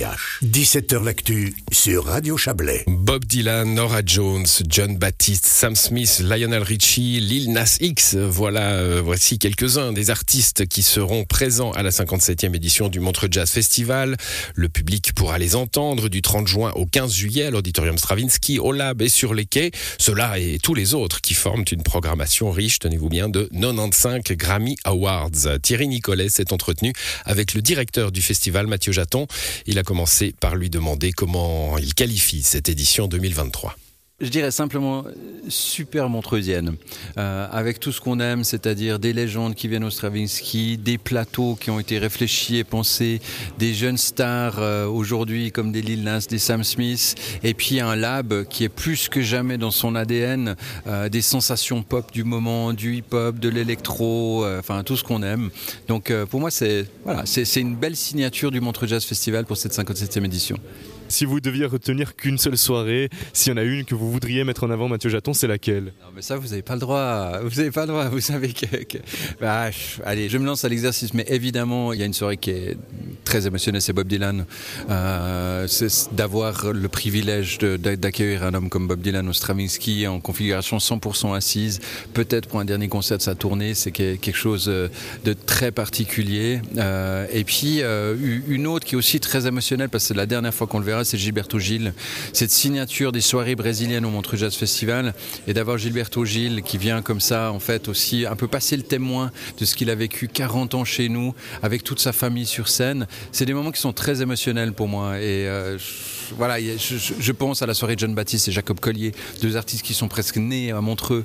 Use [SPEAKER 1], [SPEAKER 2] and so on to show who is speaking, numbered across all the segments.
[SPEAKER 1] 17h l'actu sur Radio Chablais.
[SPEAKER 2] Bob Dylan, Nora Jones, John Baptiste, Sam Smith, Lionel Richie, Lil Nas X. Voilà, euh, voici quelques-uns des artistes qui seront présents à la 57e édition du Montreux Jazz Festival. Le public pourra les entendre du 30 juin au 15 juillet à l'Auditorium Stravinsky, au Lab et sur les quais. Cela et tous les autres qui forment une programmation riche, tenez-vous bien, de 95 Grammy Awards. Thierry Nicolet s'est entretenu avec le directeur du festival, Mathieu Jaton. Il a commencer par lui demander comment il qualifie cette édition 2023
[SPEAKER 3] je dirais simplement super montreusienne, euh, avec tout ce qu'on aime, c'est-à-dire des légendes qui viennent au Stravinsky, des plateaux qui ont été réfléchis et pensés, des jeunes stars euh, aujourd'hui comme des Lil Nas, des Sam Smith, et puis un lab qui est plus que jamais dans son ADN, euh, des sensations pop du moment, du hip-hop, de l'électro, enfin tout ce qu'on aime. Donc pour moi c'est voilà, c'est une belle signature du Montreux Jazz Festival pour cette 57e édition.
[SPEAKER 4] Si vous deviez retenir qu'une seule soirée, s'il y en a une que vous voudriez mettre en avant, Mathieu Jaton, c'est laquelle?
[SPEAKER 3] Non, mais ça, vous n'avez pas le droit. Vous n'avez pas le droit. Vous savez que. Bah, allez, je me lance à l'exercice, mais évidemment, il y a une soirée qui est très émotionnelle, c'est Bob Dylan. Euh, c'est d'avoir le privilège d'accueillir un homme comme Bob Dylan au Stravinsky en configuration 100% assise, peut-être pour un dernier concert de sa tournée, c'est quelque chose euh, de très particulier. Euh, et puis, une autre qui est aussi très émotionnelle, parce que c'est la dernière fois qu'on le verra c'est Gilberto Gil. Cette signature des soirées brésiliennes au Montreux Jazz Festival et d'avoir Gilberto Gil qui vient comme ça, en fait, aussi un peu passer le témoin de ce qu'il a vécu 40 ans chez nous avec toute sa famille sur scène. C'est des moments qui sont très émotionnels pour moi. Et euh, voilà, je, pense à la soirée de John Baptiste et Jacob Collier, deux artistes qui sont presque nés à Montreux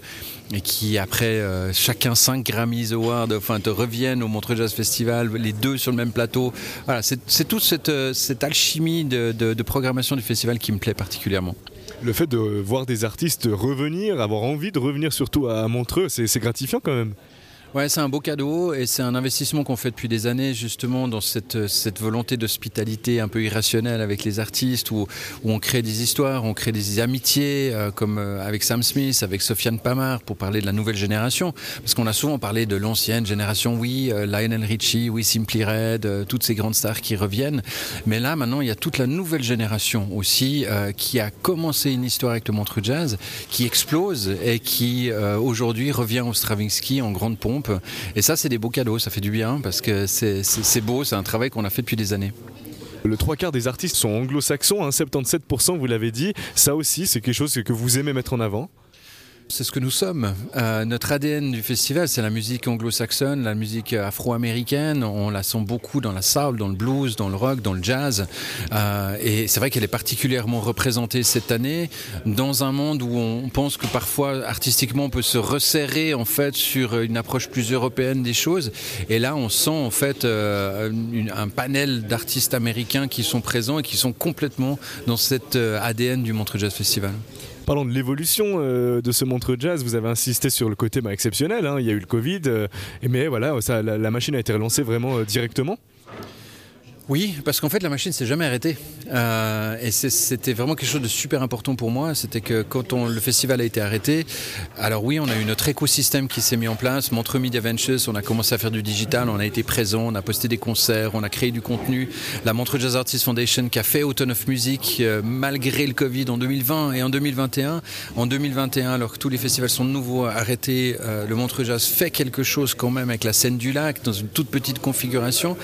[SPEAKER 3] et qui, après euh, chacun 5 Grammys Awards, enfin, te reviennent au Montreux Jazz Festival, les deux sur le même plateau. Voilà, c'est toute cette, euh, alchimie de programmation du festival qui me plaît particulièrement
[SPEAKER 4] le fait de voir des artistes revenir, avoir envie de revenir surtout à Montreux, c'est gratifiant quand même.
[SPEAKER 3] Ouais, c'est un beau cadeau et c'est un investissement qu'on fait depuis des années justement dans cette, cette volonté d'hospitalité un peu irrationnelle avec les artistes où, où, on crée des histoires, on crée des amitiés euh, comme euh, avec Sam Smith, avec Sofiane Pamar pour parler de la nouvelle génération. Parce qu'on a souvent parlé de l'ancienne génération, oui, euh, Lionel Richie, oui, Simply Red, toutes ces grandes stars qui reviennent, mais là maintenant il y a toute la nouvelle génération aussi qui a commencé une histoire avec le Montreux Jazz, qui explose et qui aujourd'hui revient au Stravinsky en grande pompe et ça, c'est des beaux cadeaux, ça fait du bien parce que c'est beau, c'est un travail qu'on a fait depuis des années.
[SPEAKER 4] Le trois quarts des artistes sont anglo-saxons, 77% hein, vous l'avez dit. Ça aussi, c'est quelque chose que vous aimez mettre en avant
[SPEAKER 3] c'est ce que nous sommes. Euh, notre ADN du festival, c'est la musique anglo-saxonne, la musique afro-américaine. On la sent beaucoup dans la soul, dans le blues, dans le rock, dans le jazz. Euh, et c'est vrai qu'elle est particulièrement représentée cette année dans un monde où on pense que parfois artistiquement on peut se resserrer en fait sur une approche plus européenne des choses. Et là, on sent en fait euh, un panel d'artistes américains qui sont présents et qui sont complètement dans cet ADN du Montreux Jazz Festival.
[SPEAKER 4] Parlons de l'évolution euh, de ce montre jazz, vous avez insisté sur le côté bah, exceptionnel. Hein. il y a eu le Covid, euh, mais voilà, ça, la, machine a été relancée vraiment euh, directement.
[SPEAKER 3] Oui, parce qu'en fait la machine s'est jamais arrêtée. Euh, et c'était vraiment quelque chose de super important pour moi. C'était que quand le festival a été arrêté, alors oui, on a eu notre écosystème qui s'est mis en place. Montreux Media Ventures, on a commencé à faire du digital, on a été présent, on a posté des concerts, on a créé du contenu. La Montreux Jazz Artists Foundation qui a fait Autumn of Music euh, malgré le Covid en 2020 et en 2021. En 2021, alors que tous les festivals sont de nouveau arrêtés, euh, le Montreux Jazz fait quelque chose quand même avec la scène du lac dans une toute petite configuration.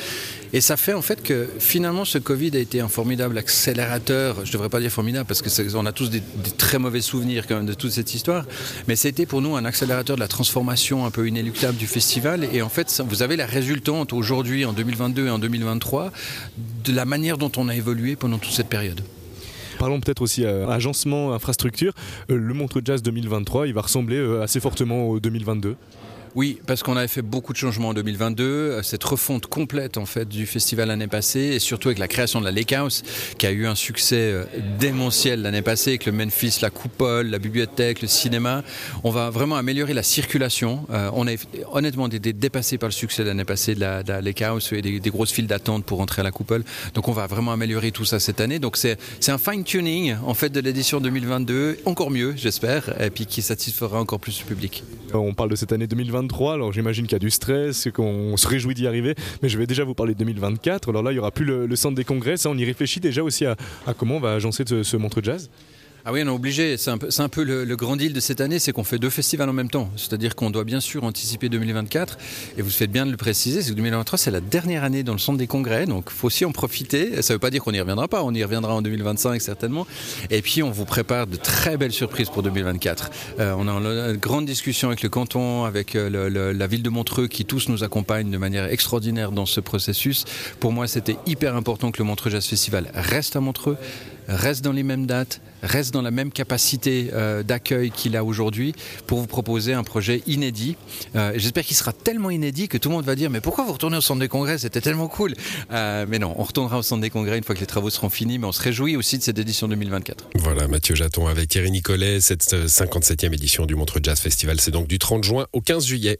[SPEAKER 3] Et ça fait en fait que finalement ce Covid a été un formidable accélérateur. Je ne devrais pas dire formidable parce qu'on a tous des, très mauvais souvenirs de toute cette histoire. Mais été pour nous un accélérateur de la transformation un peu inéluctable du festival. Et en fait, vous avez la résultante aujourd'hui en 2022 et en 2023 de la manière dont on a évolué pendant toute cette période.
[SPEAKER 4] Parlons peut-être aussi à agencement, infrastructure. Euh, le Montreux Jazz 2023, il va ressembler euh, assez fortement au 2022.
[SPEAKER 3] Oui, parce qu'on avait fait beaucoup de changements en 2022, euh, cette refonte complète en fait du festival l'année passée, et surtout avec la création de la Lake House, qui a eu un succès euh, démentiel l'année passée, avec le Memphis, la coupole, la bibliothèque, le cinéma. On va vraiment améliorer la circulation. Euh, on a honnêtement été dépassé par le succès l'année passée de la, Lake House et des, grosses files d'attente pour entrer à la coupole. Donc on va vraiment améliorer tout ça cette année. Donc c'est un fine tuning en fait de l'édition 2022, encore mieux j'espère, et puis qui satisfera encore plus le public.
[SPEAKER 4] On parle de cette année 2022 2023. Alors j'imagine qu'il y a du stress, qu'on se réjouit d'y arriver, mais je vais déjà vous parler de 2024. Alors là, il y aura plus le, centre des congrès. Ça, on y réfléchit déjà aussi à, comment on va agencer ce, ce Montreux Jazz.
[SPEAKER 3] Ah oui, on est obligé. C'est un peu, le, grand deal de cette année, c'est qu'on fait deux festivals en même temps. C'est-à-dire qu'on doit bien sûr anticiper 2024. Et vous faites bien de le préciser, c'est que 2023, c'est la dernière année dans le centre des congrès. Donc, il faut aussi en profiter. Ça ne veut pas dire qu'on n'y reviendra pas. On y reviendra en 2025, certainement. Et puis, on vous prépare de très belles surprises pour 2024. Euh, on a une grande discussion avec le canton, avec euh, la ville de Montreux, qui tous nous accompagnent de manière extraordinaire dans ce processus. Pour moi, c'était hyper important que le Montreux Jazz Festival reste à Montreux, reste dans les mêmes dates, reste dans la même capacité euh, d'accueil qu'il a aujourd'hui pour vous proposer un projet inédit. Euh, j'espère qu'il sera tellement inédit que tout le monde va dire mais pourquoi vous retournez au centre des congrès? C'était tellement cool. Euh, mais non, on retournera au centre des congrès une fois que les travaux seront finis, mais on se réjouit aussi de cette édition 2024.
[SPEAKER 2] Voilà, Mathieu Jaton avec Thierry Nicolet, cette 57e édition du Montreux Jazz Festival, c'est donc du 30 juin au 15 juillet.